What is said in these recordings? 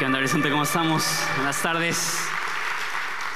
¿Qué onda, Horizonte? ¿Cómo estamos? Buenas tardes.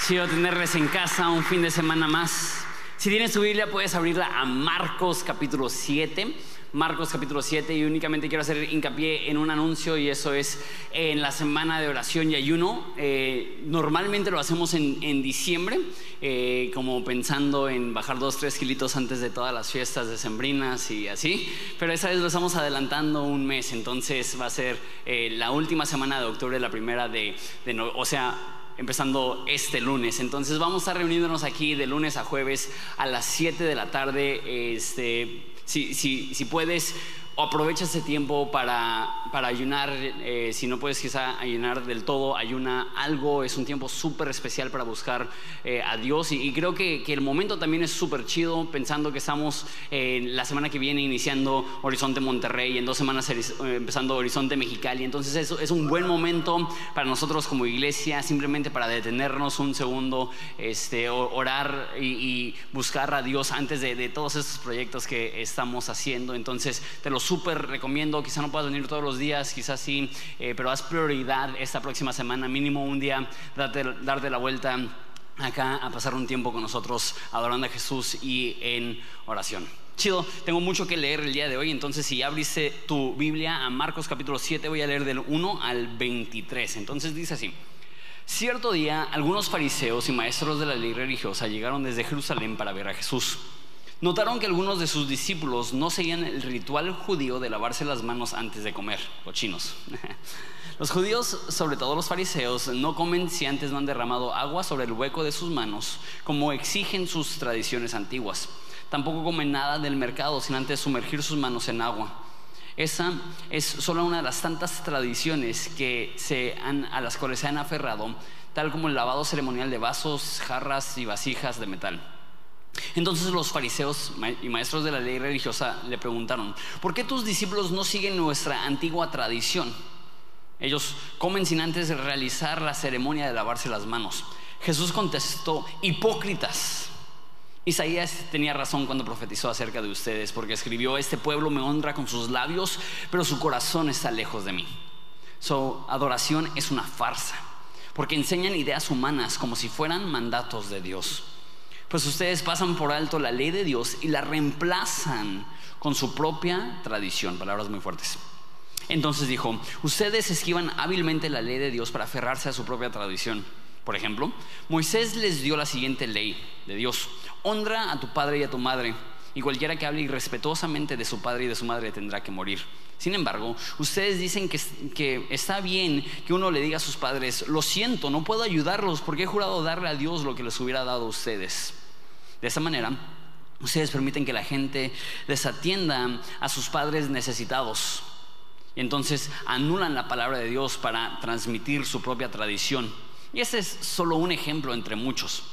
Quiero tenerles en casa un fin de semana más. Si tienes tu Biblia, puedes abrirla a Marcos capítulo 7. Marcos capítulo 7 y únicamente quiero hacer hincapié en un anuncio y eso es en la semana de oración y ayuno. Eh, normalmente lo hacemos en, en diciembre, eh, como pensando en bajar dos, tres kilitos antes de todas las fiestas decembrinas y así, pero esa vez lo estamos adelantando un mes, entonces va a ser eh, la última semana de octubre, la primera de, de o sea, empezando este lunes. Entonces vamos a estar reuniéndonos aquí de lunes a jueves a las 7 de la tarde. Este, si, si, si puedes, aprovecha ese tiempo para, para ayunar. Eh, si no puedes quizá ayunar del todo, ayuna algo. Es un tiempo súper especial para buscar eh, a Dios. Y, y creo que, que, el momento también es súper chido, pensando que estamos eh, la semana que viene iniciando Horizonte Monterrey, en dos semanas empezando Horizonte Mexicali. Entonces es, es un buen momento para nosotros como iglesia, simplemente para detenernos un segundo, este, orar y, y buscar a Dios antes de, de todos estos proyectos que estamos haciendo. Entonces te los súper recomiendo. Quizá no puedas venir todos los días, quizás sí, eh, pero haz prioridad esta próxima semana, mínimo un día, darte, darte la vuelta acá a pasar un tiempo con nosotros adorando a Jesús y en oración. Chido, tengo mucho que leer el día de hoy, entonces si abriste tu Biblia a Marcos capítulo 7, voy a leer del 1 al 23. Entonces dice así. Cierto día, algunos fariseos y maestros de la ley religiosa llegaron desde Jerusalén para ver a Jesús. Notaron que algunos de sus discípulos no seguían el ritual judío de lavarse las manos antes de comer, cochinos. Los judíos, sobre todo los fariseos, no comen si antes no han derramado agua sobre el hueco de sus manos, como exigen sus tradiciones antiguas. Tampoco comen nada del mercado sin antes sumergir sus manos en agua. Esa es solo una de las tantas tradiciones que se han, a las cuales se han aferrado, tal como el lavado ceremonial de vasos, jarras y vasijas de metal. Entonces los fariseos y maestros de la ley religiosa le preguntaron, ¿por qué tus discípulos no siguen nuestra antigua tradición? Ellos comen sin antes realizar la ceremonia de lavarse las manos. Jesús contestó, hipócritas. Isaías tenía razón cuando profetizó acerca de ustedes, porque escribió, este pueblo me honra con sus labios, pero su corazón está lejos de mí. Su adoración es una farsa, porque enseñan ideas humanas como si fueran mandatos de Dios pues ustedes pasan por alto la ley de Dios y la reemplazan con su propia tradición, palabras muy fuertes. Entonces dijo, ustedes esquivan hábilmente la ley de Dios para aferrarse a su propia tradición. Por ejemplo, Moisés les dio la siguiente ley de Dios, honra a tu padre y a tu madre, y cualquiera que hable irrespetuosamente de su padre y de su madre tendrá que morir. Sin embargo, ustedes dicen que, que, está bien que uno le diga a sus padres, lo siento, no puedo ayudarlos porque he jurado darle a Dios lo que les hubiera dado a ustedes. De esta manera, ustedes permiten que la gente desatienda a sus padres necesitados. Y entonces anulan la palabra de Dios para transmitir su propia tradición. Y ese es solo un ejemplo entre muchos.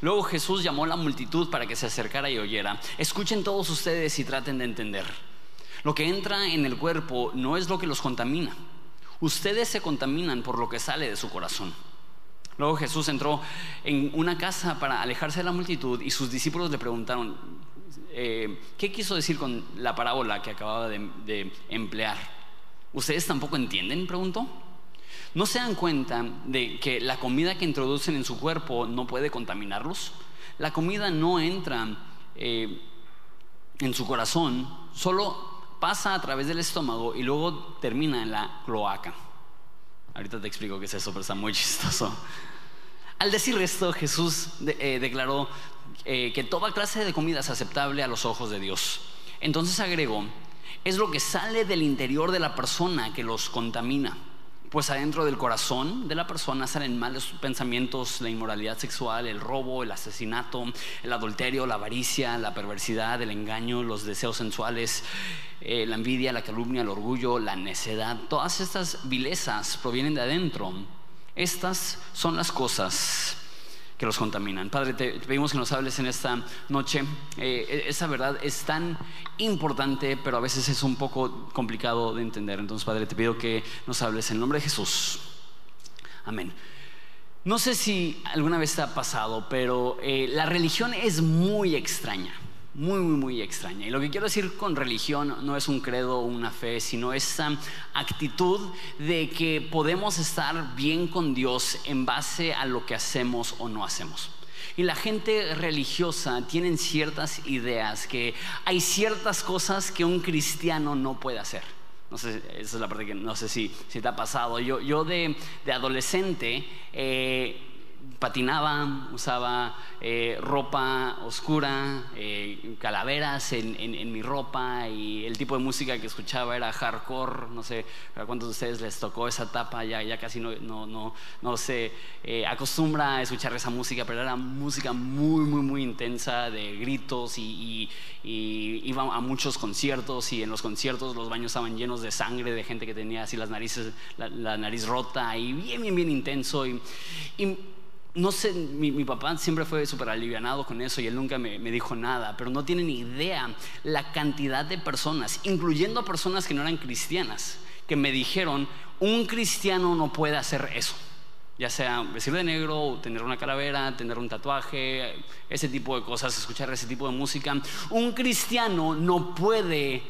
Luego Jesús llamó a la multitud para que se acercara y oyera. Escuchen todos ustedes y traten de entender. Lo que entra en el cuerpo no es lo que los contamina. Ustedes se contaminan por lo que sale de su corazón. Luego Jesús entró en una casa para alejarse de la multitud y sus discípulos le preguntaron, eh, ¿qué quiso decir con la parábola que acababa de, emplear? ¿Ustedes tampoco entienden? Preguntó. ¿No se dan cuenta de que la comida que introducen en su cuerpo no puede contaminarlos? La comida no entra eh, en su corazón, solo pasa a través del estómago y luego termina en la cloaca. Ahorita te explico qué es eso, pero está muy chistoso. Al decir esto, Jesús eh, declaró eh, que toda clase de comida es aceptable a los ojos de Dios. Entonces agregó, es lo que sale del interior de la persona que los contamina. Pues adentro del corazón de la persona salen malos pensamientos, la inmoralidad sexual, el robo, el asesinato, el adulterio, la avaricia, la perversidad, el engaño, los deseos sensuales, eh, la envidia, la calumnia, el orgullo, la necedad. Todas estas vilezas provienen de adentro. Estas son las cosas que los contaminan. Padre, te pedimos que nos hables en esta noche. Eh, esa verdad es tan importante, pero a veces es un poco complicado de entender. Entonces, Padre, te pido que nos hables en el nombre de Jesús. Amén. No sé si alguna vez te ha pasado, pero eh, la religión es muy extraña muy, muy, muy extraña. Y lo que quiero decir con religión no es un credo o una fe, sino esa actitud de que podemos estar bien con Dios en base a lo que hacemos o no hacemos. Y la gente religiosa tiene ciertas ideas que hay ciertas cosas que un cristiano no puede hacer. No sé, esa es la parte que no sé si, si te ha pasado. Yo, yo de, de adolescente eh, patinaba, usaba eh, ropa oscura, eh, calaveras en, mi ropa y el tipo de música que escuchaba era hardcore, no sé a cuántos de ustedes les tocó esa etapa, ya, ya casi no, no, no, no se eh, acostumbra a escuchar esa música, pero era música muy, muy, muy intensa de gritos y, iba a muchos conciertos y en los conciertos los baños estaban llenos de sangre de gente que tenía así las narices, la, nariz rota y bien, bien, bien intenso y no sé, mi, papá siempre fue súper alivianado con eso y él nunca me, dijo nada, pero no tiene ni idea la cantidad de personas, incluyendo personas que no eran cristianas, que me dijeron, un cristiano no puede hacer eso. Ya sea vestir de negro, tener una calavera, tener un tatuaje, ese tipo de cosas, escuchar ese tipo de música. Un cristiano no puede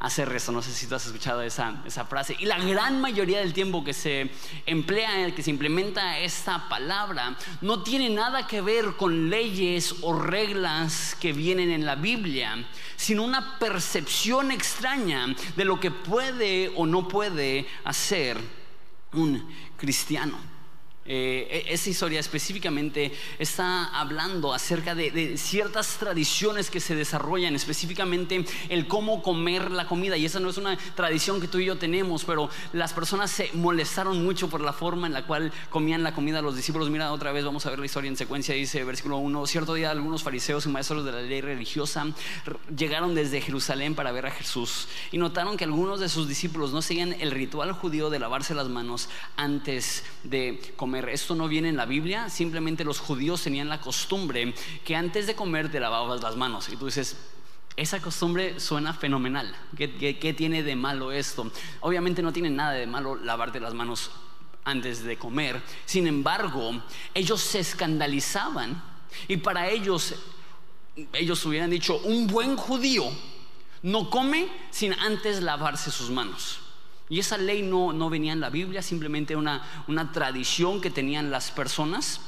hacer eso. No sé si tú has escuchado esa, esa frase. Y la gran mayoría del tiempo que se emplea, que se implementa esta palabra, no tiene nada que ver con leyes o reglas que vienen en la Biblia, sino una percepción extraña de lo que puede o no puede hacer un cristiano. Eh, e-, esa historia específicamente está hablando acerca de, ciertas tradiciones que se desarrollan, específicamente el cómo comer la comida. Y esa no es una tradición que tú y yo tenemos, pero las personas se molestaron mucho por la forma en la cual comían la comida los discípulos. Mira, otra vez vamos a ver la historia en secuencia. Dice versículo 1, cierto día algunos fariseos y maestros de la ley religiosa llegaron desde Jerusalén para ver a Jesús y notaron que algunos de sus discípulos no seguían el ritual judío de lavarse las manos antes de comer esto no viene en la Biblia, simplemente los judíos tenían la costumbre que antes de comer te lavabas las manos. Y tú dices, esa costumbre suena fenomenal. ¿Qué, tiene de malo esto? Obviamente no tiene nada de malo lavarte las manos antes de comer. Sin embargo, ellos se escandalizaban y para ellos, ellos hubieran dicho, un buen judío no come sin antes lavarse sus manos. Y esa ley no, no venía en la Biblia, simplemente una, una tradición que tenían las personas.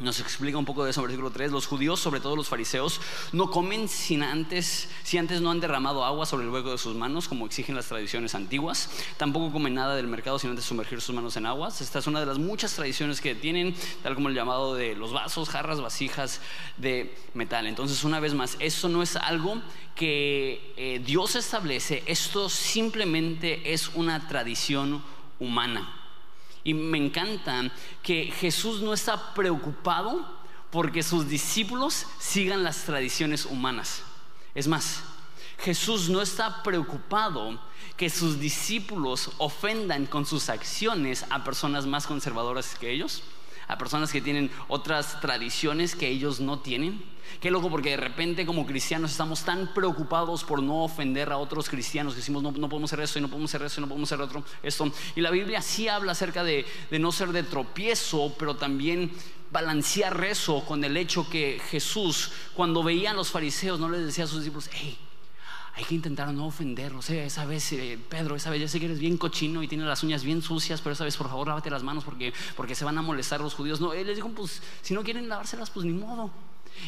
Nos explica un poco de eso en versículo 3. Los judíos, sobre todo los fariseos, no comen sin antes, si antes no han derramado agua sobre el hueco de sus manos, como exigen las tradiciones antiguas. Tampoco comen nada del mercado sin antes sumergir sus manos en aguas. Esta es una de las muchas tradiciones que tienen, tal como el llamado de los vasos, jarras, vasijas de metal. Entonces, una vez más, esto no es algo que eh, Dios establece, esto simplemente es una tradición humana. Y me encanta que Jesús no está preocupado porque sus discípulos sigan las tradiciones humanas. Es más, Jesús no está preocupado que sus discípulos ofendan con sus acciones a personas más conservadoras que ellos a personas que tienen otras tradiciones que ellos no tienen. Qué loco porque de repente como cristianos estamos tan preocupados por no ofender a otros cristianos que decimos no, no podemos hacer eso y no podemos hacer eso y no podemos hacer otro, esto. Y la Biblia sí habla acerca de, de no ser de tropiezo, pero también balancear eso con el hecho que Jesús cuando veía a los fariseos no les decía a sus discípulos, hey, hay que intentar no ofenderlos. esa vez, eh, Pedro, esa vez ya sé que eres bien cochino y tienes las uñas bien sucias, pero esa vez por favor lávate las manos porque, porque se van a molestar los judíos. No, él les dijo, pues si no quieren lavárselas, pues ni modo.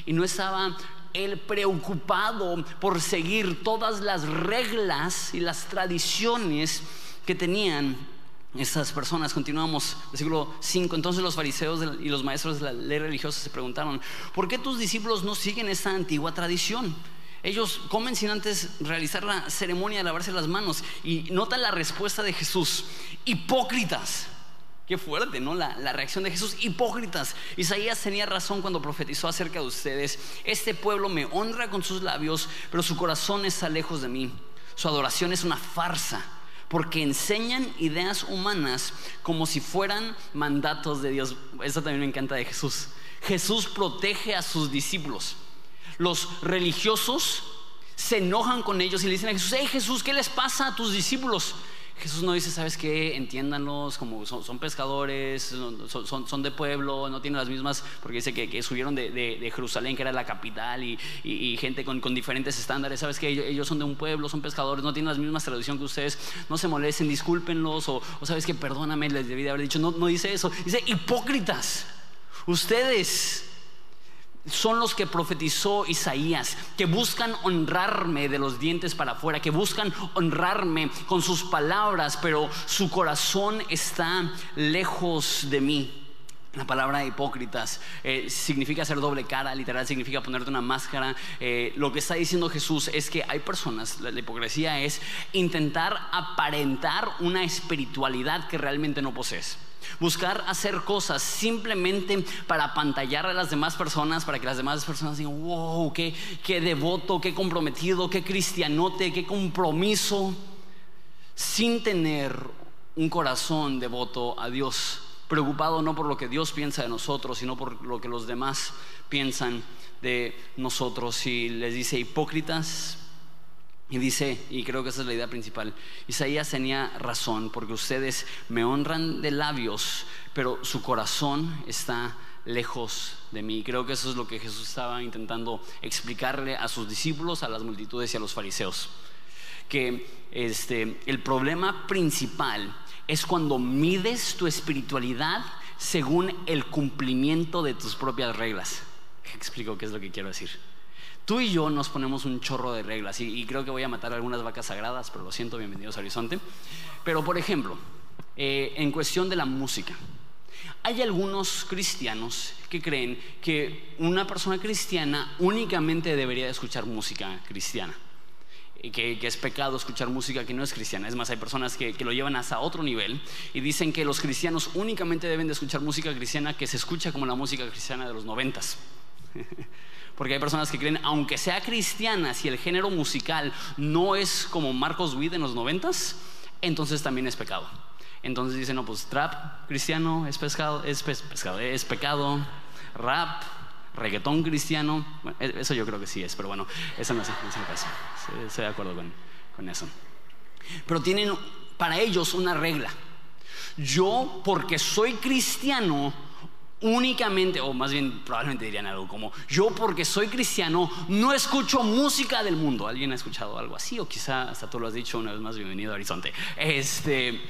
Y no estaba él preocupado por seguir todas las reglas y las tradiciones que tenían estas personas. Continuamos, versículo 5. Entonces los fariseos y los maestros de la ley religiosa se preguntaron, ¿por qué tus discípulos no siguen esta antigua tradición? Ellos comen sin antes realizar la ceremonia de lavarse las manos. Y nota la respuesta de Jesús. Hipócritas. Qué fuerte, ¿no? La, la, reacción de Jesús. Hipócritas. Isaías tenía razón cuando profetizó acerca de ustedes. Este pueblo me honra con sus labios, pero su corazón está lejos de mí. Su adoración es una farsa, porque enseñan ideas humanas como si fueran mandatos de Dios. Eso también me encanta de Jesús. Jesús protege a sus discípulos los religiosos se enojan con ellos y le dicen a Jesús, hey Jesús, ¿qué les pasa a tus discípulos? Jesús no dice, ¿sabes qué? Entiéndanlos, como son, pescadores, son, de pueblo, no tienen las mismas, porque dice que, subieron de, Jerusalén, que era la capital, y, gente con, diferentes estándares, ¿sabes qué? Ellos, son de un pueblo, son pescadores, no tienen las mismas tradiciones que ustedes, no se molesten, discúlpenlos, o, ¿sabes qué? Perdóname, les debí de haber dicho, no, no dice eso, dice hipócritas, ustedes son los que profetizó Isaías, que buscan honrarme de los dientes para afuera, que buscan honrarme con sus palabras, pero su corazón está lejos de mí. La palabra hipócritas eh, significa ser doble cara, literal significa ponerte una máscara. Eh, lo que está diciendo Jesús es que hay personas, la hipocresía es intentar aparentar una espiritualidad que realmente no posees. Buscar hacer cosas simplemente para pantallar a las demás personas, para que las demás personas digan, wow, qué, qué devoto, qué comprometido, qué cristianote, qué compromiso, sin tener un corazón devoto a Dios, preocupado no por lo que Dios piensa de nosotros, sino por lo que los demás piensan de nosotros. Y les dice, hipócritas, y dice, y creo que esa es la idea principal, Isaías tenía razón, porque ustedes me honran de labios, pero su corazón está lejos de mí. Creo que eso es lo que Jesús estaba intentando explicarle a sus discípulos, a las multitudes y a los fariseos. Que este, el problema principal es cuando mides tu espiritualidad según el cumplimiento de tus propias reglas. Explico qué es lo que quiero decir. Tú y yo nos ponemos un chorro de reglas y, creo que voy a matar algunas vacas sagradas, pero lo siento, bienvenidos a Horizonte. Pero por ejemplo, eh, en cuestión de la música, hay algunos cristianos que creen que una persona cristiana únicamente debería escuchar música cristiana. Y que, es pecado escuchar música que no es cristiana. Es más, hay personas que, que, lo llevan hasta otro nivel y dicen que los cristianos únicamente deben de escuchar música cristiana que se escucha como la música cristiana de los noventas. Porque hay personas que creen, aunque sea cristiana, si el género musical no es como Marcos Witt en los noventas, entonces también es pecado. Entonces dicen, no, pues trap cristiano es pescado, es pescado, es pecado, rap, reggaetón cristiano, e-, eso yo creo que sí es, pero bueno, eso no es, el caso. Estoy de acuerdo con, con eso. Pero tienen para ellos una regla. Yo, porque soy cristiano, únicamente, o más bien probablemente dirían algo como, yo porque soy cristiano no escucho música del mundo. ¿Alguien ha escuchado algo así? O quizá hasta tú lo has dicho una vez más, bienvenido a Horizonte. Este,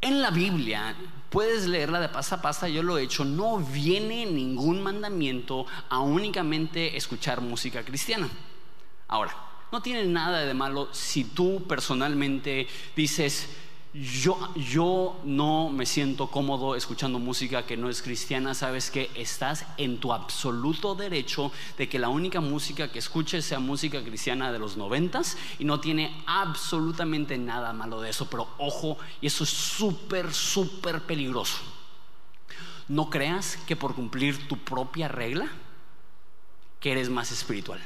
en la Biblia, puedes leerla de pasta a pasta, yo lo he hecho, no viene ningún mandamiento a únicamente escuchar música cristiana. Ahora, no tiene nada de malo si tú personalmente dices, yo, yo no me siento cómodo escuchando música que no es cristiana, sabes que estás en tu absoluto derecho de que la única música que escuches sea música cristiana de los noventas y no tiene absolutamente nada malo de eso, pero ojo, y eso es súper, súper peligroso. No creas que por cumplir tu propia regla, que eres más espiritual.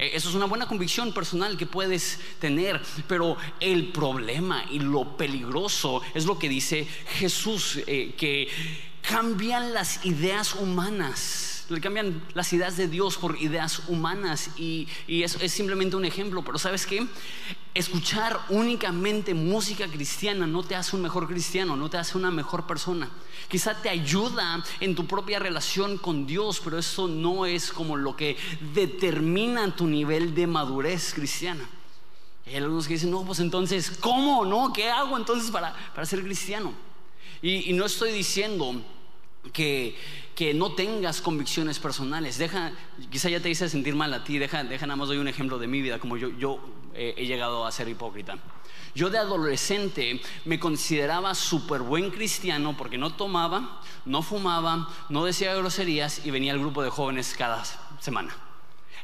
Eh, eso es una buena convicción personal que puedes tener, pero el problema y lo peligroso es lo que dice Jesús, eh, que cambian las ideas humanas le cambian las ideas de Dios por ideas humanas y, eso es simplemente un ejemplo, pero ¿sabes qué? Escuchar únicamente música cristiana no te hace un mejor cristiano, no te hace una mejor persona. Quizá te ayuda en tu propia relación con Dios, pero eso no es como lo que determina tu nivel de madurez cristiana. Hay algunos que dicen, no, pues entonces, ¿cómo? ¿No? ¿Qué hago entonces para, para ser cristiano? Y, y no estoy diciendo que, que no tengas convicciones personales. Deja, quizá ya te hice sentir mal a ti, deja, deja nada más doy un ejemplo de mi vida, como yo, yo eh, he llegado a ser hipócrita. Yo de adolescente me consideraba súper buen cristiano porque no tomaba, no fumaba, no decía groserías y venía al grupo de jóvenes cada semana.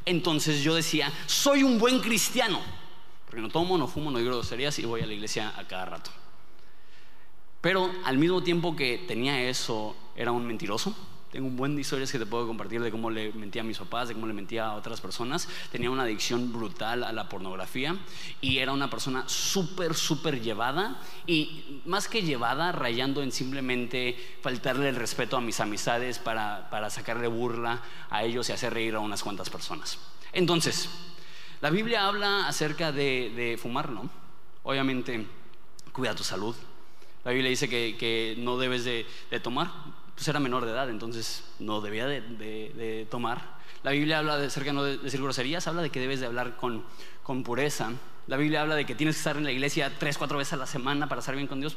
Entonces yo decía, soy un buen cristiano, porque no tomo, no fumo, no digo groserías y voy a la iglesia a cada rato. Pero al mismo tiempo que tenía eso, era un mentiroso. Tengo un buen de historias que te puedo compartir de cómo le mentía a mis papás, de cómo le mentía a otras personas. Tenía una adicción brutal a la pornografía y era una persona súper, súper llevada y más que llevada, rayando en simplemente faltarle el respeto a mis amistades para, para sacarle burla a ellos y hacer reír a unas cuantas personas. Entonces, la Biblia habla acerca de, de fumar, ¿no? Obviamente, cuida tu salud. La Biblia dice que, no debes de, tomar. Pues era menor de edad, entonces no debía de, tomar. La Biblia habla de acerca no de decir groserías, habla de que debes de hablar con, con pureza. La Biblia habla de que tienes que estar en la iglesia tres, cuatro veces a la semana para estar bien con Dios.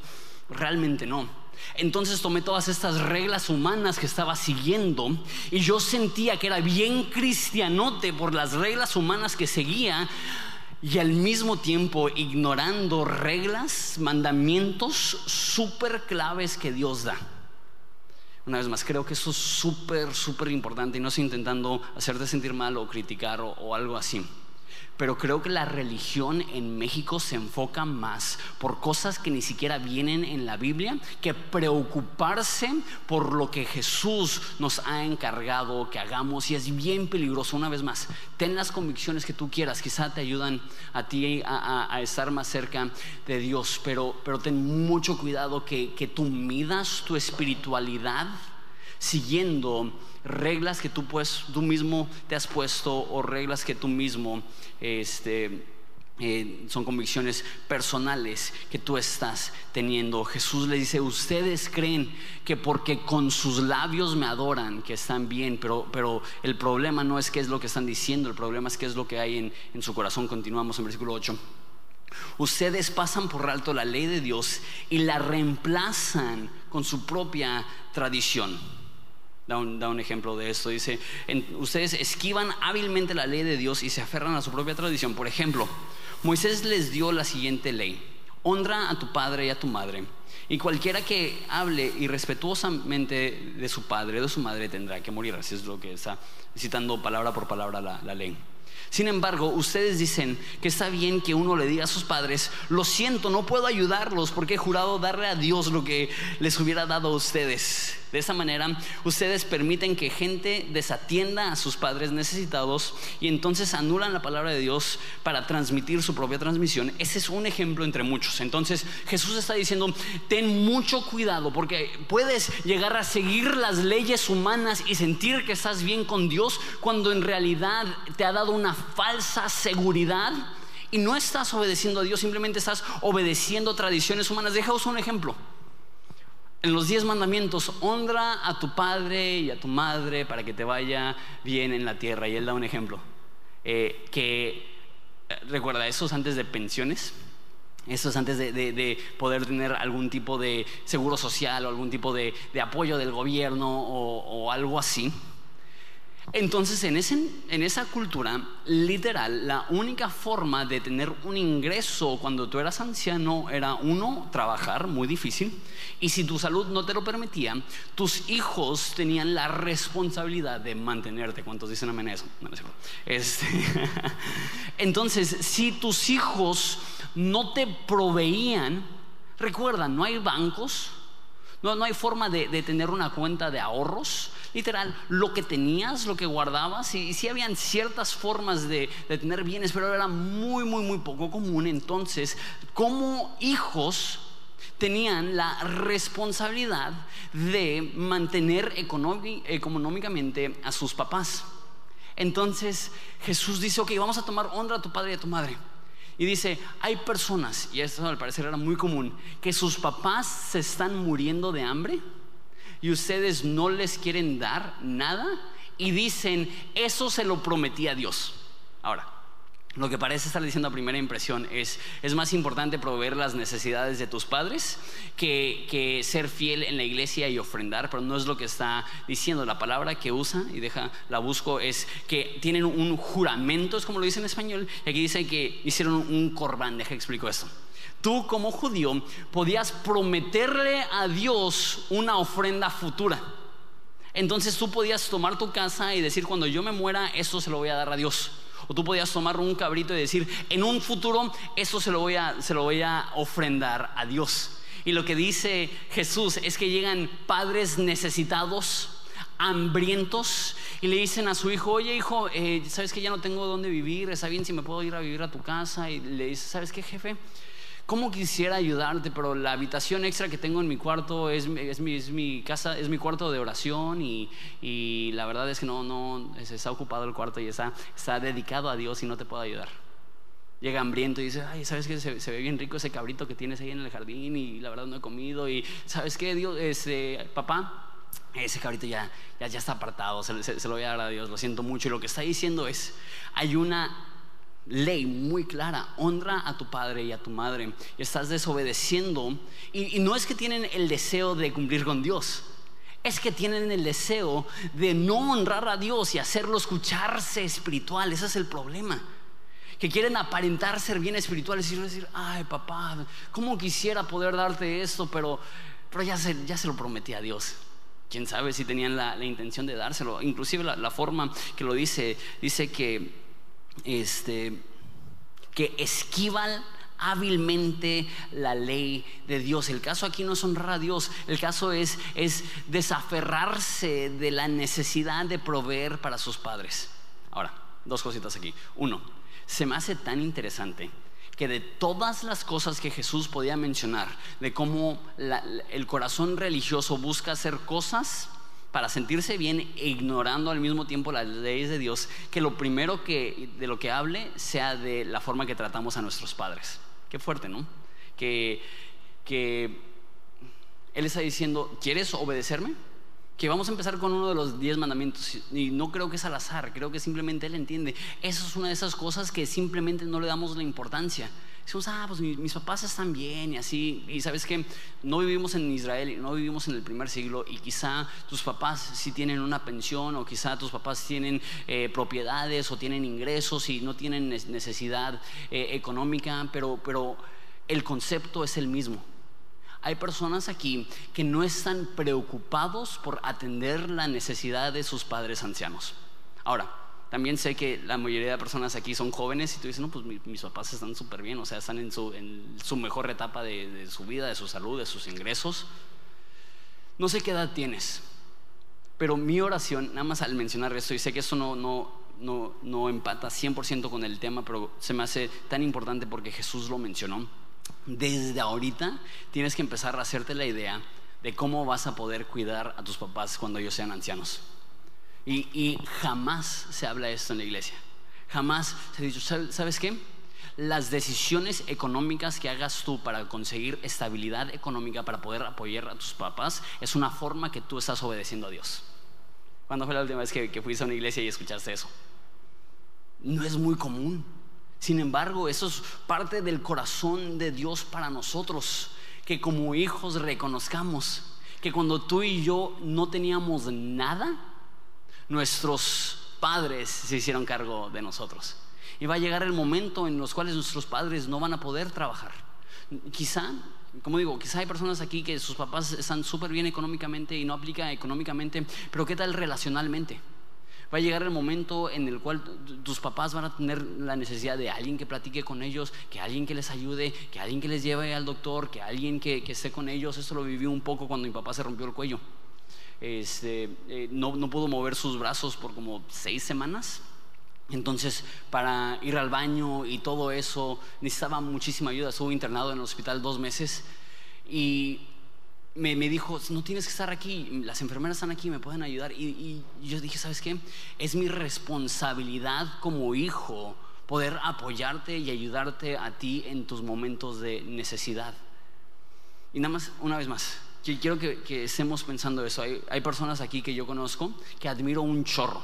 Realmente no. Entonces tomé todas estas reglas humanas que estaba siguiendo y yo sentía que era bien cristianote por las reglas humanas que seguía y al mismo tiempo ignorando reglas, mandamientos súper claves que Dios da. Una vez más, creo que eso es súper, súper importante y no estoy intentando hacerte sentir mal o criticar o algo así pero creo que la religión en México se enfoca más por cosas que ni siquiera vienen en la Biblia que preocuparse por lo que Jesús nos ha encargado que hagamos y es bien peligroso. Una vez más, ten las convicciones que tú quieras, quizá te ayudan a ti a, estar más cerca de Dios, pero, pero ten mucho cuidado que, que tú midas tu espiritualidad siguiendo reglas que tú, pues, tú mismo te has puesto o reglas que tú mismo este, eh, son convicciones personales que tú estás teniendo. Jesús le dice, ustedes creen que porque con sus labios me adoran, que están bien, pero, pero el problema no es qué es lo que están diciendo, el problema es qué es lo que hay en, en su corazón. Continuamos en versículo 8. Ustedes pasan por alto la ley de Dios y la reemplazan con su propia tradición da un, ejemplo de esto. Dice, ustedes esquivan hábilmente la ley de Dios y se aferran a su propia tradición. Por ejemplo, Moisés les dio la siguiente ley. Honra a tu padre y a tu madre. Y cualquiera que hable irrespetuosamente de su padre o de su madre tendrá que morir. Así es lo que está citando palabra por palabra la ley. Sin embargo, ustedes dicen que está bien que uno le diga a sus padres, lo siento, no puedo ayudarlos porque he jurado darle a Dios lo que les hubiera dado a ustedes. De esa manera, ustedes permiten que gente desatienda a sus padres necesitados y entonces anulan la palabra de Dios para transmitir su propia transmisión. Ese es un ejemplo entre muchos. Entonces, Jesús está diciendo, ten mucho cuidado porque puedes llegar a seguir las leyes humanas y sentir que estás bien con Dios cuando en realidad te ha dado una falsa seguridad y no estás obedeciendo a Dios, simplemente estás obedeciendo tradiciones humanas. Dejaos un ejemplo en los diez mandamientos, honra a tu padre y a tu madre para que te vaya bien en la tierra. Y él da un ejemplo. Eh, que, eh, recuerda, esos antes de pensiones, esos antes de, poder tener algún tipo de seguro social o algún tipo de, apoyo del gobierno o algo así. Entonces, en, esa cultura, literal, la única forma de tener un ingreso cuando tú eras anciano era uno, trabajar, muy difícil, y si tu salud no te lo permitía, tus hijos tenían la responsabilidad de mantenerte. ¿Cuántos dicen amén eso? Este, entonces, si tus hijos no te proveían, recuerda, no hay bancos, no, no hay forma de tener una cuenta de ahorros literal, lo que tenías, lo que guardabas, y, sí habían ciertas formas de, de tener bienes, pero era muy, muy, muy poco común. Entonces, como hijos, tenían la responsabilidad de mantener económicamente a sus papás. Entonces Jesús dice, ok, vamos a tomar honra a tu padre y a tu madre. Y dice, hay personas, y esto al parecer era muy común, que sus papás se están muriendo de hambre y ustedes no les quieren dar nada y dicen, eso se lo prometí a Dios. Ahora, lo que parece estar diciendo a primera impresión es, es más importante proveer las necesidades de tus padres que, que, ser fiel en la iglesia y ofrendar, pero no es lo que está diciendo. La palabra que usa, y deja, la busco, es que tienen un juramento, es como lo dice en español, y aquí dice que hicieron un corbán, deja explico esto. Tú como judío podías prometerle a Dios una ofrenda futura. Entonces tú podías tomar tu casa y decir, cuando yo me muera, esto se lo voy a dar a Dios. O tú podías tomar un cabrito y decir, en un futuro, esto se lo voy a, se lo voy a ofrendar a Dios. Y lo que dice Jesús es que llegan padres necesitados, hambrientos, y le dicen a su hijo, oye hijo, eh, ¿sabes que ya no tengo dónde vivir? ¿Está bien si me puedo ir a vivir a tu casa? Y le dice, ¿sabes qué jefe? ¿Cómo quisiera ayudarte? Pero la habitación extra que tengo en mi cuarto es, es, mi, casa, es mi cuarto de oración y, la verdad es que no, no, está ocupado el cuarto y está, está dedicado a Dios y no te puedo ayudar. Llega hambriento y dice, ay, ¿sabes qué? Se, ve bien rico ese cabrito que tienes ahí en el jardín y la verdad no he comido. Y ¿sabes qué, Dios? Este, papá, ese cabrito ya, ya, ya está apartado, se, lo voy a dar a Dios, lo siento mucho. Y lo que está diciendo es, hay una ley muy clara, honra a tu padre y a tu madre. Estás desobedeciendo y, no es que tienen el deseo de cumplir con Dios, es que tienen el deseo de no honrar a Dios y hacerlo escucharse espiritual. Ese es el problema que quieren aparentar ser bien espirituales y decir, ay papá, ¿cómo quisiera poder darte esto? Pero, pero ya, se, ya se lo prometí a Dios. Quién sabe si tenían la, intención de dárselo. Inclusive la, forma que lo dice, dice que, este, que esquivan hábilmente la ley de Dios. El caso aquí no es honrar a Dios, el caso es, es desaferrarse de la necesidad de proveer para sus padres. Ahora, dos cositas aquí. Uno, se me hace tan interesante que de todas las cosas que Jesús podía mencionar, de cómo el corazón religioso busca hacer cosas para sentirse bien, ignorando al mismo tiempo las leyes de Dios, que lo primero que de lo que hable sea de la forma que tratamos a nuestros padres. Qué fuerte, ¿no? Que, que Él está diciendo, ¿quieres obedecerme? que vamos a empezar con uno de los diez mandamientos y no creo que es al azar, creo que simplemente él entiende. Eso es una de esas cosas que simplemente no le damos la importancia. Decimos, ah, pues mis, papás están bien y así. Y sabes que no vivimos en Israel, no vivimos en el primer siglo y quizá tus papás sí tienen una pensión o quizá tus papás tienen eh, propiedades o tienen ingresos y no tienen necesidad eh, económica, pero, pero el concepto es el mismo. Hay personas aquí que no están preocupados por atender la necesidad de sus padres ancianos. Ahora, también sé que la mayoría de personas aquí son jóvenes y tú dices, no, pues mis, papás están súper bien, o sea, están en su, mejor etapa de, su vida, de su salud, de sus ingresos. No sé qué edad tienes, pero mi oración, nada más al mencionar esto, y sé que eso no, no, no, no empata 100% con el tema, pero se me hace tan importante porque Jesús lo mencionó desde ahorita tienes que empezar a hacerte la idea de cómo vas a poder cuidar a tus papás cuando ellos sean ancianos. Y, jamás se habla esto en la iglesia. Jamás se ha dicho, ¿sabes qué? Las decisiones económicas que hagas tú para conseguir estabilidad económica, para poder apoyar a tus papás, es una forma que tú estás obedeciendo a Dios. ¿Cuándo fue la última vez que, que fuiste a una iglesia y escuchaste eso? No es muy común. Sin embargo, eso es parte del corazón de Dios para nosotros, que como hijos reconozcamos que cuando tú y yo no teníamos nada, nuestros padres se hicieron cargo de nosotros. Y va a llegar el momento en los cuales nuestros padres no van a poder trabajar. Quizá, como digo, quizá hay personas aquí que sus papás están súper bien económicamente y no aplica económicamente, pero ¿qué tal relacionalmente? Va a llegar el momento en el cual tus papás van a tener la necesidad de alguien que platique con ellos, que alguien que les ayude, que alguien que les lleve al doctor, que alguien que, esté con ellos. Esto lo viví un poco cuando mi papá se rompió el cuello. Este, eh, no, no pudo mover sus brazos por como seis semanas. Entonces, para ir al baño y todo eso, necesitaba muchísima ayuda. Estuvo internado en el hospital dos meses y me, dijo, no tienes que estar aquí, las enfermeras están aquí, me pueden ayudar. Y, yo dije, ¿sabes qué? Es mi responsabilidad como hijo poder apoyarte y ayudarte a ti en tus momentos de necesidad. Y nada más, una vez más, quiero que, estemos pensando eso. Hay, personas aquí que yo conozco que admiro un chorro,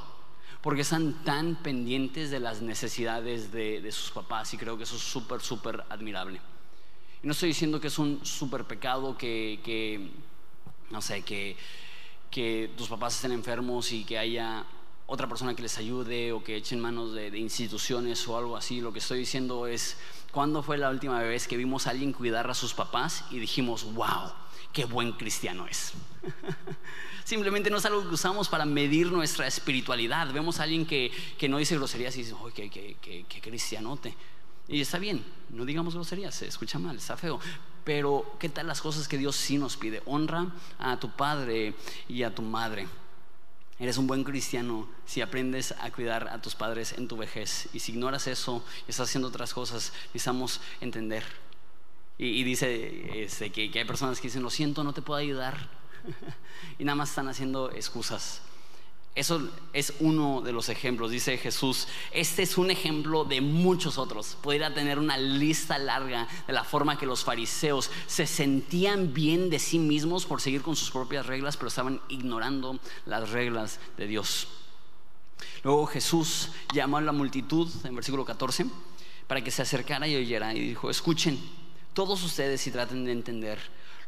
porque están tan pendientes de las necesidades de, de sus papás y creo que eso es súper, súper admirable no estoy diciendo que es un super pecado que, no sé, que, que tus papás estén enfermos y que haya otra persona que les ayude o que echen manos de, instituciones o algo así. Lo que estoy diciendo es, ¿cuándo fue la última vez que vimos a alguien cuidar a sus papás y dijimos, wow, qué buen cristiano es? Simplemente no es algo que usamos para medir nuestra espiritualidad. Vemos a alguien que, no dice groserías y dice, ¡ay, qué, qué, qué, qué cristianote! Y está bien, no digamos groserías, se escucha mal, está feo. Pero, ¿qué tal las cosas que Dios sí nos pide? Honra a tu padre y a tu madre. Eres un buen cristiano si aprendes a cuidar a tus padres en tu vejez. Y si ignoras eso y estás haciendo otras cosas, necesitamos entender. Y, dice este, que, que hay personas que dicen, lo siento, no te puedo ayudar. y nada más están haciendo excusas. Eso es uno de los ejemplos, dice Jesús. Este es un ejemplo de muchos otros. Podría tener una lista larga de la forma que los fariseos se sentían bien de sí mismos por seguir con sus propias reglas, pero estaban ignorando las reglas de Dios. Luego Jesús llamó a la multitud, en versículo 14, para que se acercara y oyera y dijo, escuchen todos ustedes y traten de entender,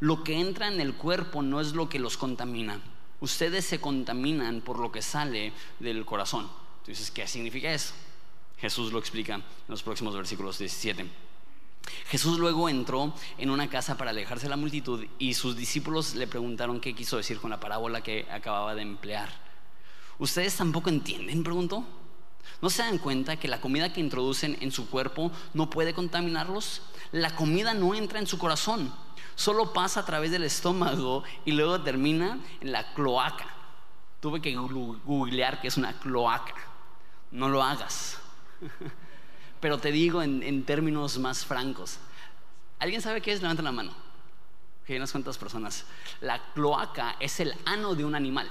lo que entra en el cuerpo no es lo que los contamina ustedes se contaminan por lo que sale del corazón. Entonces, ¿qué significa eso? Jesús lo explica en los próximos versículos 17. Jesús luego entró en una casa para alejarse de la multitud y sus discípulos le preguntaron qué quiso decir con la parábola que acababa de emplear. ¿Ustedes tampoco entienden? preguntó. ¿No se dan cuenta que la comida que introducen en su cuerpo no puede contaminarlos? La comida no entra en su corazón solo pasa a través del estómago y luego termina en la cloaca. Tuve que googlear que es una cloaca. No lo hagas. Pero te digo en, términos más francos. ¿Alguien sabe qué es? Levanta la mano. Que hay unas cuantas personas. La cloaca es el ano de un animal.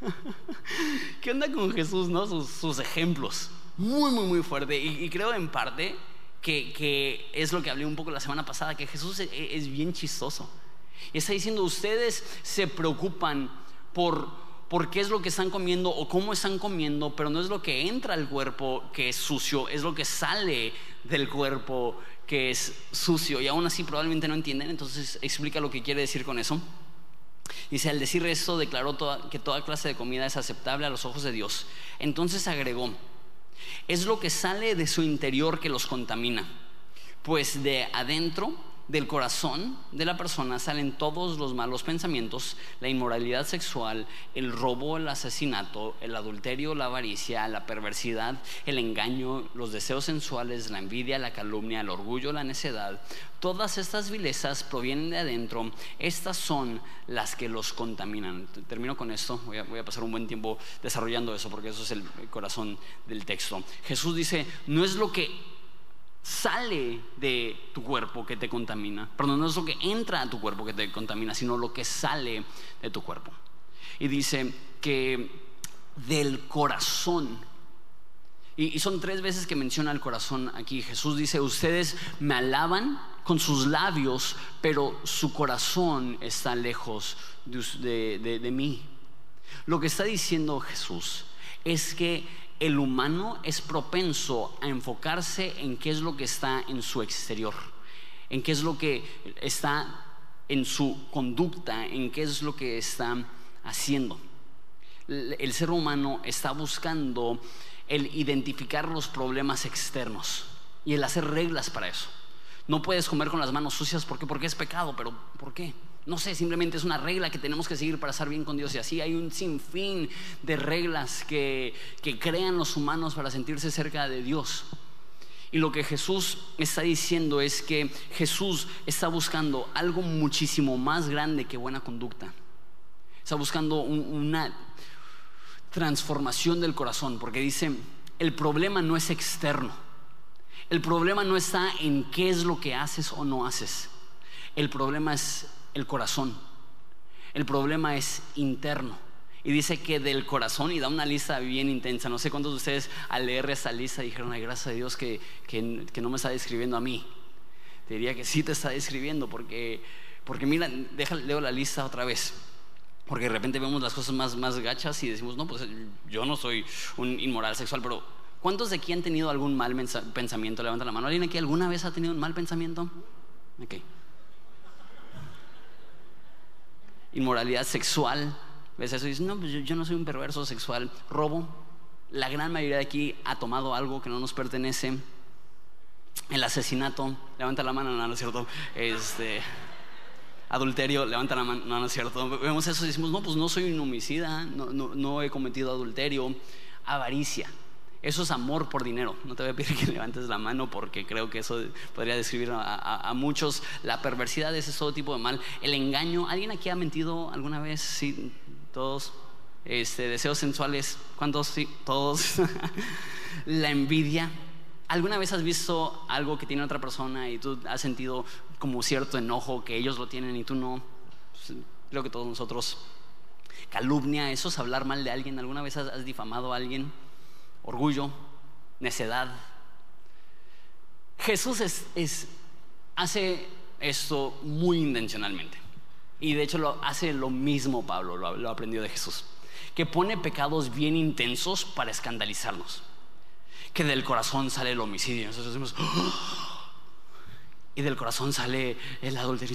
¿Qué onda con Jesús, no? Sus, ejemplos. Muy, muy, muy fuerte. y creo en parte que, es lo que hablé un poco la semana pasada, que Jesús es, es bien chistoso. Y está diciendo, ustedes se preocupan por, por qué es lo que están comiendo o cómo están comiendo, pero no es lo que entra al cuerpo que es sucio, es lo que sale del cuerpo que es sucio. Y aún así probablemente no entienden, entonces explica lo que quiere decir con eso. Dice, al decir esto, declaró que toda clase de comida es aceptable a los ojos de Dios. Entonces agregó, es lo que sale de su interior que los contamina. Pues de adentro del corazón de la persona salen todos los malos pensamientos, la inmoralidad sexual, el robo, el asesinato, el adulterio, la avaricia, la perversidad, el engaño, los deseos sensuales, la envidia, la calumnia, el orgullo, la necedad. Todas estas vilezas provienen de adentro. Estas son las que los contaminan. Termino con esto. Voy a, voy a pasar un buen tiempo desarrollando eso porque eso es el corazón del texto. Jesús dice, no es lo que sale de tu cuerpo que te contamina. Perdón, no es lo que entra a tu cuerpo que te contamina, sino lo que sale de tu cuerpo. Y dice que del corazón. Y, son tres veces que menciona el corazón aquí. Jesús dice, ustedes me alaban con sus labios, pero su corazón está lejos de mí. Lo que está diciendo Jesús es que el humano es propenso a enfocarse en qué es lo que está en su exterior, en qué es lo que está en su conducta, en qué es lo que está haciendo. El ser humano está buscando el identificar los problemas externos y el hacer reglas para eso. No puedes comer con las manos sucias porque porque es pecado, pero ¿por qué? No sé, simplemente es una regla que tenemos que seguir para estar bien con Dios. Y así hay un sinfín de reglas que, que crean los humanos para sentirse cerca de Dios. Y lo que Jesús está diciendo es que Jesús está buscando algo muchísimo más grande que buena conducta. Está buscando una transformación del corazón, porque dice, el problema no es externo. El problema no está en qué es lo que haces o no haces. El problema es el corazón. El problema es interno. Y dice que del corazón, y da una lista bien intensa. No sé cuántos de ustedes al leer esa lista dijeron, ay, gracias a Dios que, que, no me está describiendo a mí. Te diría que sí te está describiendo, porque, porque mira, déjale, leo la lista otra vez. Porque de repente vemos las cosas más, más gachas y decimos, no, pues yo no soy un inmoral sexual, pero ¿cuántos de aquí han tenido algún mal pensamiento? Levanta la mano. ¿Alguien aquí alguna vez ha tenido un mal pensamiento? Ok. Inmoralidad sexual. ¿Ves eso? Y dices, no, pues yo, no soy un perverso sexual. Robo. La gran mayoría de aquí ha tomado algo que no nos pertenece. El asesinato, levanta la mano, no, no es cierto. Este, adulterio, levanta la mano, no, no es cierto. Vemos eso y decimos, no, pues no soy un homicida, no, no, no he cometido adulterio. Avaricia. Eso es amor por dinero. No te voy a pedir que levantes la mano porque creo que eso podría describir a, muchos. La perversidad es todo tipo de mal. El engaño. ¿Alguien aquí ha mentido alguna vez? Sí, todos. Este, deseos sensuales. ¿Cuántos? Sí, todos. la envidia. ¿Alguna vez has visto algo que tiene otra persona y tú has sentido como cierto enojo que ellos lo tienen y tú no? Creo que todos nosotros. calumnia, eso es hablar mal de alguien. ¿Alguna vez has, difamado a alguien? Orgullo, necedad. Jesús es, hace esto muy intencionalmente. Y de hecho lo hace lo mismo Pablo, lo, lo aprendió de Jesús. Que pone pecados bien intensos para escandalizarnos. Que del corazón sale el homicidio. Nosotros decimos, y del corazón sale el adulterio.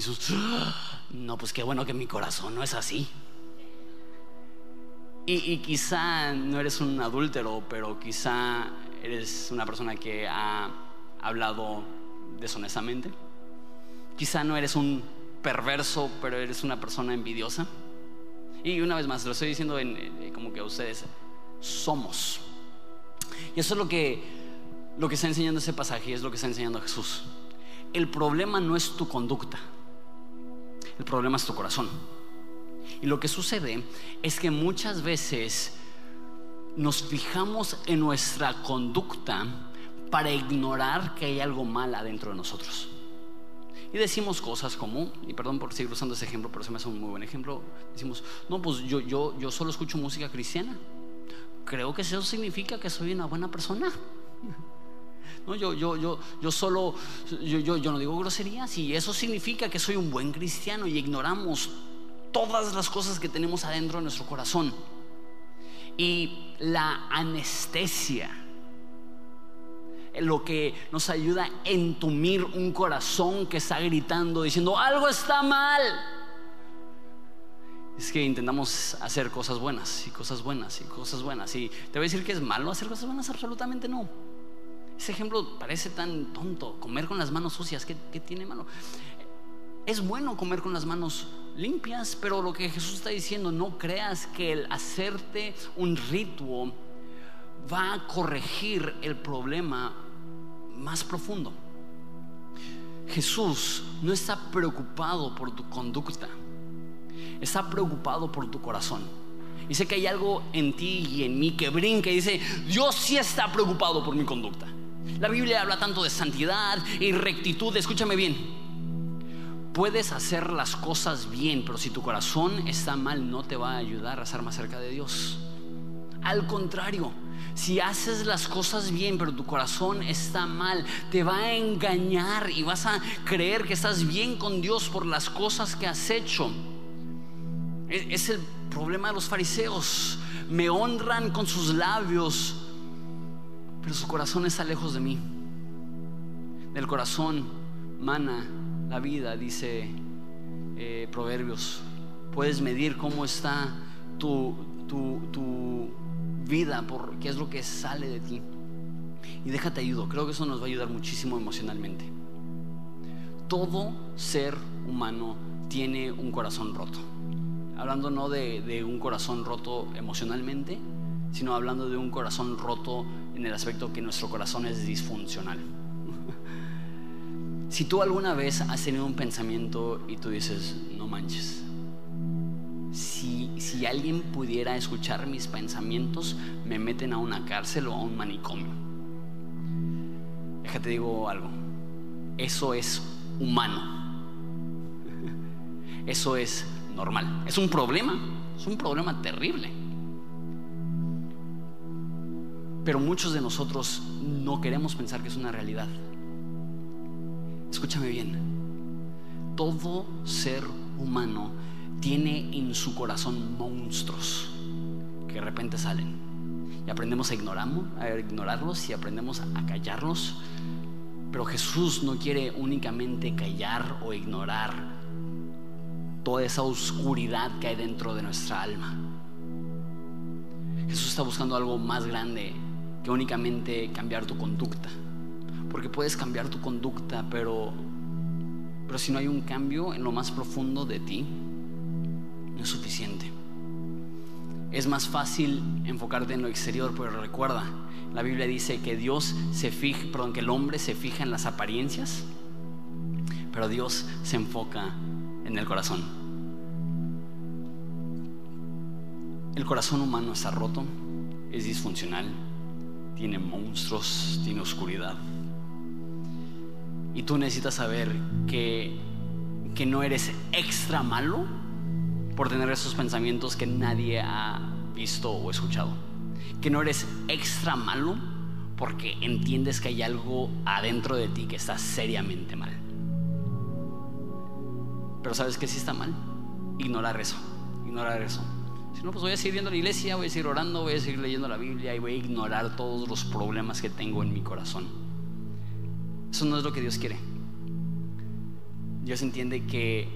No, pues qué bueno que mi corazón no es así. Y, quizá no eres un adúltero, pero quizá eres una persona que ha hablado deshonestamente. Quizá no eres un perverso, pero eres una persona envidiosa. Y una vez más, lo estoy diciendo en, como que ustedes somos. Y eso es lo que, lo que está enseñando ese pasaje y es lo que está enseñando Jesús el problema no es tu conducta, el problema es tu corazón. Y lo que sucede es que muchas veces nos fijamos en nuestra conducta para ignorar que hay algo mal adentro de nosotros. Y decimos cosas como, y perdón por seguir usando ese ejemplo, pero se me hace un muy buen ejemplo, decimos, no, pues yo, yo, yo solo escucho música cristiana. Creo que eso significa que soy una buena persona. No, yo, yo, yo, yo solo, yo, yo, yo no digo groserías y eso significa que soy un buen cristiano y ignoramos todas las cosas que tenemos adentro de nuestro corazón. Y la anestesia, lo que nos ayuda a entumir un corazón que está gritando, diciendo, algo está mal. Es que intentamos hacer cosas buenas y cosas buenas y cosas buenas. Y te voy a decir que es malo hacer cosas buenas, absolutamente no. Ese ejemplo parece tan tonto, comer con las manos sucias, ¿qué, tiene malo? Es bueno comer con las manos limpias, pero lo que Jesús está diciendo, no creas que el hacerte un ritual va a corregir el problema más profundo. Jesús no está preocupado por tu conducta, está preocupado por tu corazón. Dice que hay algo en ti y en mí que brinca y dice, Dios sí está preocupado por mi conducta. La Biblia habla tanto de santidad y rectitud. Escúchame bien. Puedes hacer las cosas bien, pero si tu corazón está mal, no te va a ayudar a estar más cerca de Dios. Al contrario, si haces las cosas bien, pero tu corazón está mal, te va a engañar y vas a creer que estás bien con Dios por las cosas que has hecho. Es el problema de los fariseos. Me honran con sus labios, pero su corazón está lejos de mí. Del corazón mana la vida, dice eh, Proverbios. Puedes medir cómo está tu, tu, tu vida, por qué es lo que sale de ti. Y déjate ayudo, creo que eso nos va a ayudar muchísimo emocionalmente. Todo ser humano tiene un corazón roto. Hablando no de, de un corazón roto emocionalmente, sino hablando de un corazón roto en el aspecto que nuestro corazón es disfuncional. Si tú alguna vez has tenido un pensamiento y tú dices, no manches, si, si alguien pudiera escuchar mis pensamientos, me meten a una cárcel o a un manicomio. Déjate digo algo, eso es humano. Eso es normal. Es un problema, es un problema terrible. Pero muchos de nosotros no queremos pensar que es una realidad. Escúchame bien. Todo ser humano tiene en su corazón monstruos que de repente salen. Y aprendemos a, a ignorarlos y aprendemos a callarlos. Pero Jesús no quiere únicamente callar o ignorar toda esa oscuridad que hay dentro de nuestra alma. Jesús está buscando algo más grande que únicamente cambiar tu conducta. Porque puedes cambiar tu conducta, pero, pero si no hay un cambio en lo más profundo de ti, no es suficiente. Es más fácil enfocarte en lo exterior, pero recuerda, la Biblia dice que Dios se fija, perdón, que el hombre se fija en las apariencias, pero Dios se enfoca en el corazón. El corazón humano está roto, es disfuncional, tiene monstruos, tiene oscuridad. Y tú necesitas saber que, que no eres extra malo, por tener esos pensamientos que nadie ha visto o escuchado. Que no eres extra malo porque entiendes que hay algo adentro de ti que está seriamente mal. Pero sabes que sí está mal. Ignorar eso. Ignorar eso. Si no, pues voy a seguir viendo la iglesia, voy a seguir orando, voy a seguir leyendo la Biblia y voy a ignorar todos los problemas que tengo en mi corazón. Eso no es lo que Dios quiere. Dios entiende que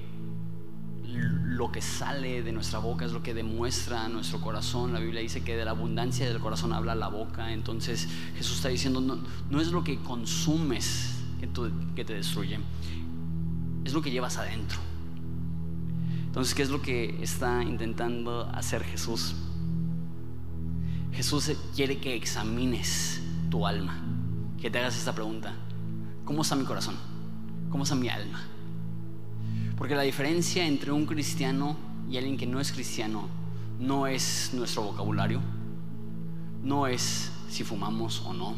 lo que sale de nuestra boca es lo que demuestra nuestro corazón. La Biblia dice que de la abundancia del corazón habla la boca. Entonces Jesús está diciendo, no, es lo que consumes que, que te destruye, es lo que llevas adentro. Entonces, ¿qué es lo que está intentando hacer Jesús? Jesús quiere que examines tu alma, que te hagas esta pregunta. ¿Cómo está mi corazón? ¿Cómo está mi alma? Porque la diferencia entre un cristiano y alguien que no es cristiano no es nuestro vocabulario, no es si fumamos o no,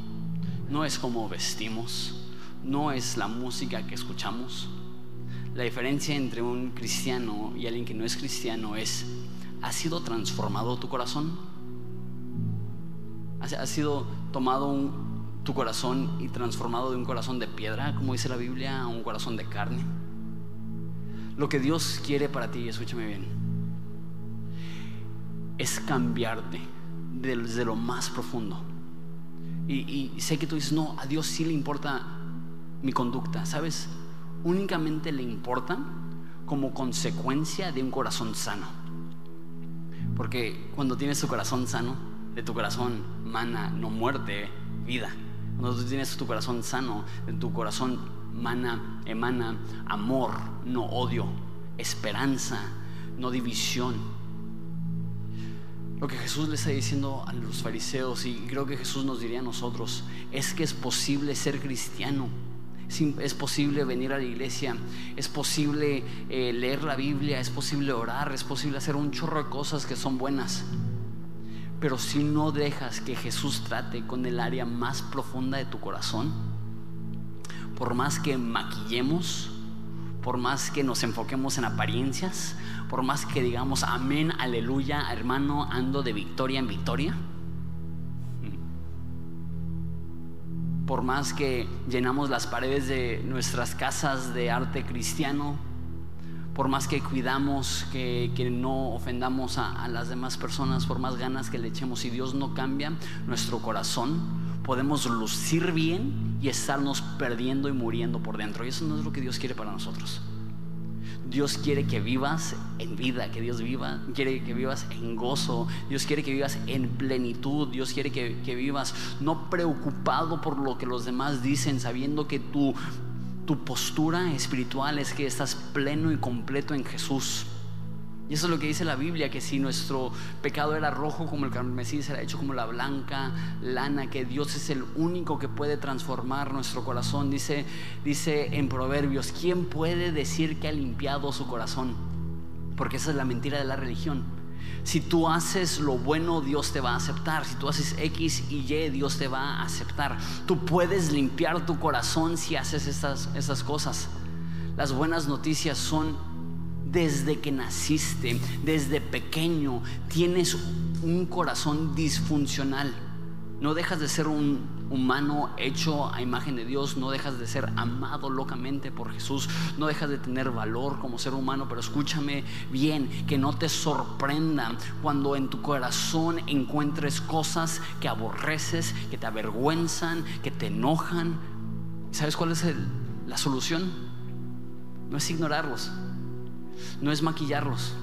no es cómo vestimos, no es la música que escuchamos. La diferencia entre un cristiano y alguien que no es cristiano es, ¿ha sido transformado tu corazón? ¿Ha sido tomado tu corazón y transformado de un corazón de piedra, como dice la Biblia, a un corazón de carne? Lo que Dios quiere para ti, escúchame bien, es cambiarte desde lo más profundo. Y, sé que tú dices, no, a Dios sí le importa mi conducta, ¿sabes? Únicamente le importa como consecuencia de un corazón sano. Porque cuando tienes tu corazón sano, de tu corazón mana no muerte, vida. Cuando tú tienes tu corazón sano, tu corazón emana, emana amor, no odio, esperanza, no división. Lo que Jesús le está diciendo a los fariseos, y creo que Jesús nos diría a nosotros, es que es posible ser cristiano. Es posible venir a la iglesia, es posible eh, leer la Biblia, es posible orar, es posible hacer un chorro de cosas que son buenas. Pero si no dejas que Jesús trate con el área más profunda de tu corazón, por más que maquillemos, por más que nos enfoquemos en apariencias, por más que digamos amén, aleluya, hermano, ando de victoria en victoria, por más que llenamos las paredes de nuestras casas de arte cristiano, por más que cuidamos que, no ofendamos a, las demás personas, por más ganas que le echemos, si Dios no cambia nuestro corazón, podemos lucir bien y estarnos perdiendo y muriendo por dentro. Y eso no es lo que Dios quiere para nosotros. Dios quiere que vivas en vida, que Dios viva, quiere que vivas en gozo, Dios quiere que vivas en plenitud, Dios quiere que, que vivas no preocupado por lo que los demás dicen, sabiendo que tu, tu postura espiritual es que estás pleno y completo en Jesús. Y eso es lo que dice la Biblia, que si nuestro pecado era rojo como el carmesí, será hecho como la blanca lana, que Dios es el único que puede transformar nuestro corazón. Dice, dice en Proverbios, ¿quién puede decir que ha limpiado su corazón? Porque esa es la mentira de la religión. Si tú haces lo bueno, Dios te va a aceptar. Si tú haces X y Y, Dios te va a aceptar. Tú puedes limpiar tu corazón si haces estas, esas cosas. Las buenas noticias son desde que naciste, desde pequeño, tienes un corazón disfuncional. No dejas de ser un humano hecho a imagen de Dios, no dejas de ser amado locamente por Jesús, no dejas de tener valor como ser humano, pero escúchame bien, que no te sorprenda cuando en tu corazón encuentres cosas que aborreces, que te avergüenzan, que te enojan. ¿Sabes cuál es la solución? No es ignorarlos no es maquillarlos,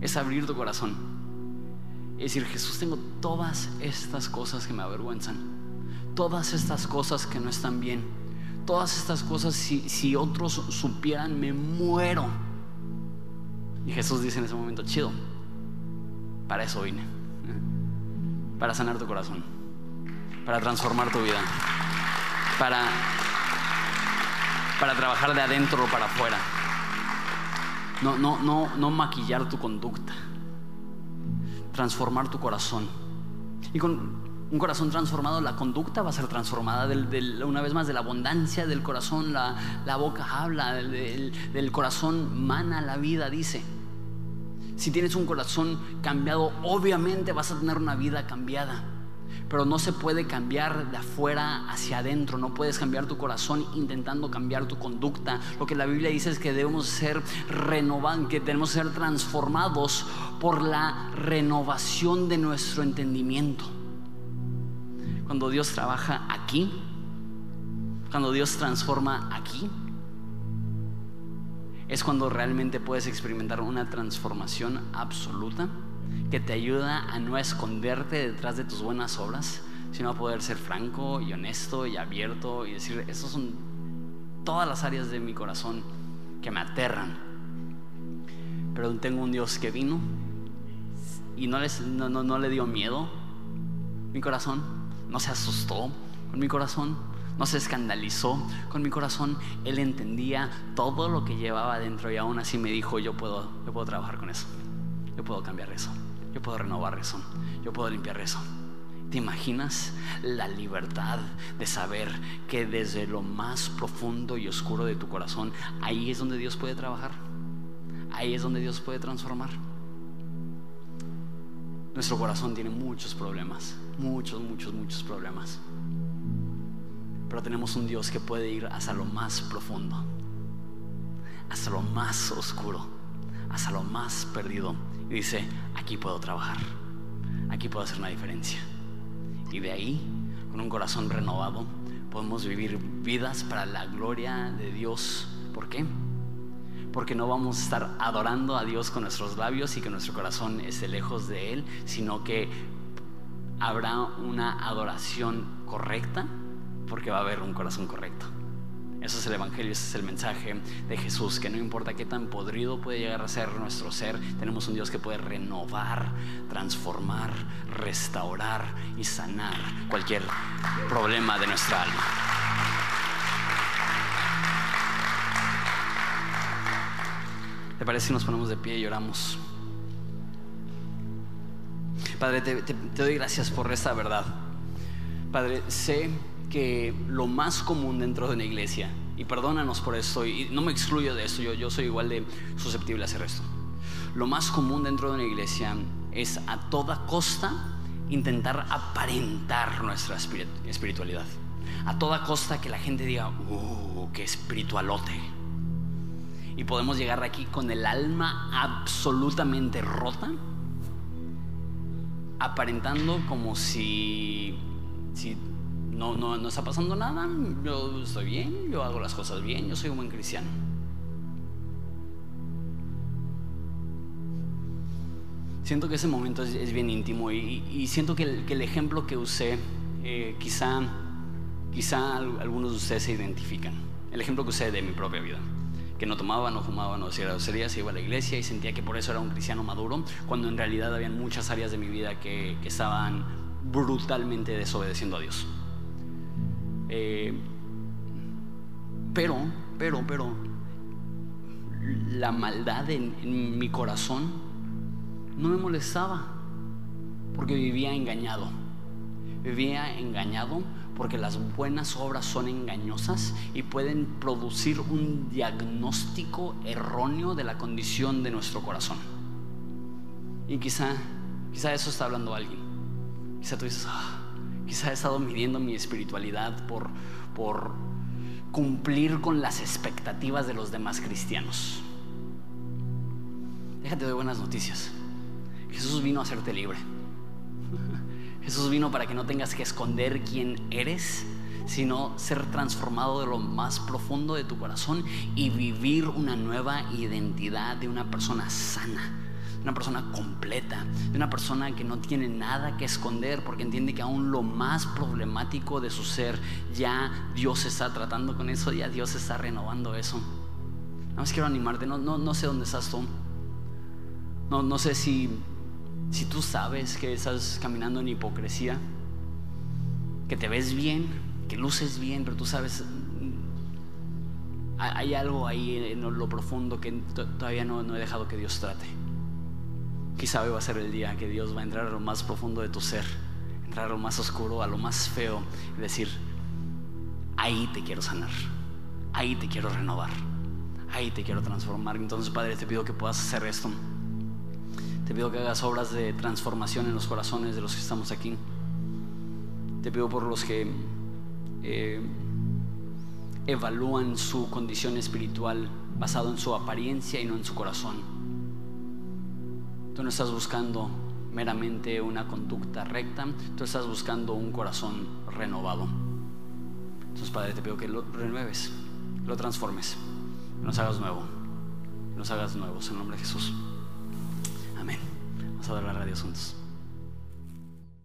es abrir tu corazón. Es decir, Jesús, tengo todas estas cosas que me avergüenzan, todas estas cosas que no están bien, todas estas cosas, si, si otros supieran, me muero. Y Jesús dice en ese momento, chido, para eso vine, para sanar tu corazón, para transformar tu vida, para, para trabajar de adentro para afuera. No, no, no, no maquillar tu conducta. Transformar tu corazón. Y con un corazón transformado, la conducta va a ser transformada. una vez más, de la abundancia del corazón, la, boca habla, del, del, corazón mana la vida, dice. Si tienes un corazón cambiado, obviamente vas a tener una vida cambiada. Pero no se puede cambiar de afuera hacia adentro. No puedes cambiar tu corazón intentando cambiar tu conducta. Lo que la Biblia dice es que debemos ser renovados, que tenemos que ser transformados por la renovación de nuestro entendimiento. Cuando Dios trabaja aquí, cuando Dios transforma aquí, es cuando realmente puedes experimentar una transformación absoluta que te ayuda a no esconderte detrás de tus buenas obras, sino a poder ser franco y honesto y abierto y decir, estas son todas las áreas de mi corazón que me aterran. Pero tengo un Dios que vino y no, les, no, le dio miedo mi corazón, no se asustó con mi corazón, no se escandalizó con mi corazón, Él entendía todo lo que llevaba dentro y aún así me dijo, yo puedo, yo puedo trabajar con eso, yo puedo cambiar eso. Yo puedo renovar eso. Yo puedo limpiar eso. ¿Te imaginas la libertad de saber que desde lo más profundo y oscuro de tu corazón, ahí es donde Dios puede trabajar? Ahí es donde Dios puede transformar. Nuestro corazón tiene muchos problemas, muchos, muchos, muchos problemas. Pero tenemos un Dios que puede ir hasta lo más profundo, hasta lo más oscuro, hasta lo más perdido dice, aquí puedo trabajar, aquí puedo hacer una diferencia. Y de ahí, con un corazón renovado, podemos vivir vidas para la gloria de Dios. ¿Por qué? Porque no vamos a estar adorando a Dios con nuestros labios y que nuestro corazón esté lejos de Él, sino que habrá una adoración correcta porque va a haber un corazón correcto. Eso es el Evangelio, ese es el mensaje de Jesús, que no importa qué tan podrido puede llegar a ser nuestro ser, tenemos un Dios que puede renovar, transformar, restaurar y sanar cualquier problema de nuestra alma. ¿Te parece si nos ponemos de pie y lloramos? Padre, te, te doy gracias por esta verdad. Padre, sé que lo más común dentro de una iglesia, y perdónanos por esto, y no me excluyo de esto, yo, yo soy igual de susceptible a hacer esto. Lo más común dentro de una iglesia es a toda costa intentar aparentar nuestra espiritualidad. A toda costa que la gente diga, ¡uh, qué espiritualote! Y podemos llegar aquí con el alma absolutamente rota, aparentando como si, si no, no, no está pasando nada, yo estoy bien, yo hago las cosas bien, yo soy un buen cristiano. Siento que ese momento es, bien íntimo y, siento que el, ejemplo que usé, eh, quizá, quizá algunos de ustedes se identifican. El ejemplo que usé de mi propia vida que no tomaba, no fumaba, no hacía groserías, se iba a la iglesia y sentía que por eso era un cristiano maduro, cuando en realidad había muchas áreas de mi vida que, que estaban brutalmente desobedeciendo a Dios. Eh, pero, pero, pero, la maldad en, mi corazón no me molestaba porque vivía engañado. Vivía engañado porque las buenas obras son engañosas y pueden producir un diagnóstico erróneo de la condición de nuestro corazón. Y quizá, quizá eso está hablando alguien. Quizá tú dices, ah, Quizá he estado midiendo mi espiritualidad por, por cumplir con las expectativas de los demás cristianos. Déjate de buenas noticias. Jesús vino a hacerte libre. Jesús vino para que no tengas que esconder quién eres, sino ser transformado de lo más profundo de tu corazón y vivir una nueva identidad de una persona sana una persona completa, de una persona que no tiene nada que esconder porque entiende que aún lo más problemático de su ser, ya Dios está tratando con eso, ya Dios está renovando eso. Nada más quiero animarte, no, no, no sé dónde estás tú. No, no sé si, si tú sabes que estás caminando en hipocresía, que te ves bien, que luces bien, pero tú sabes, hay algo ahí en lo profundo que todavía no he dejado que Dios trate. Quizá va a ser el día que Dios va a entrar a lo más profundo de tu ser, entrar a lo más oscuro, a lo más feo y decir, ahí te quiero sanar, ahí te quiero renovar, ahí te quiero transformar. Entonces, Padre, te pido que puedas hacer esto. Te pido que hagas obras de transformación en los corazones de los que estamos aquí. Te pido por los que eh, evalúan su condición espiritual basado en su apariencia y no en su corazón. Tú no estás buscando meramente una conducta recta, tú estás buscando un corazón renovado. Entonces, Padre, te pido que lo renueves, lo transformes, nos hagas nuevo, nos hagas nuevos en nombre de Jesús. Amén. Vamos a dar la radio juntos.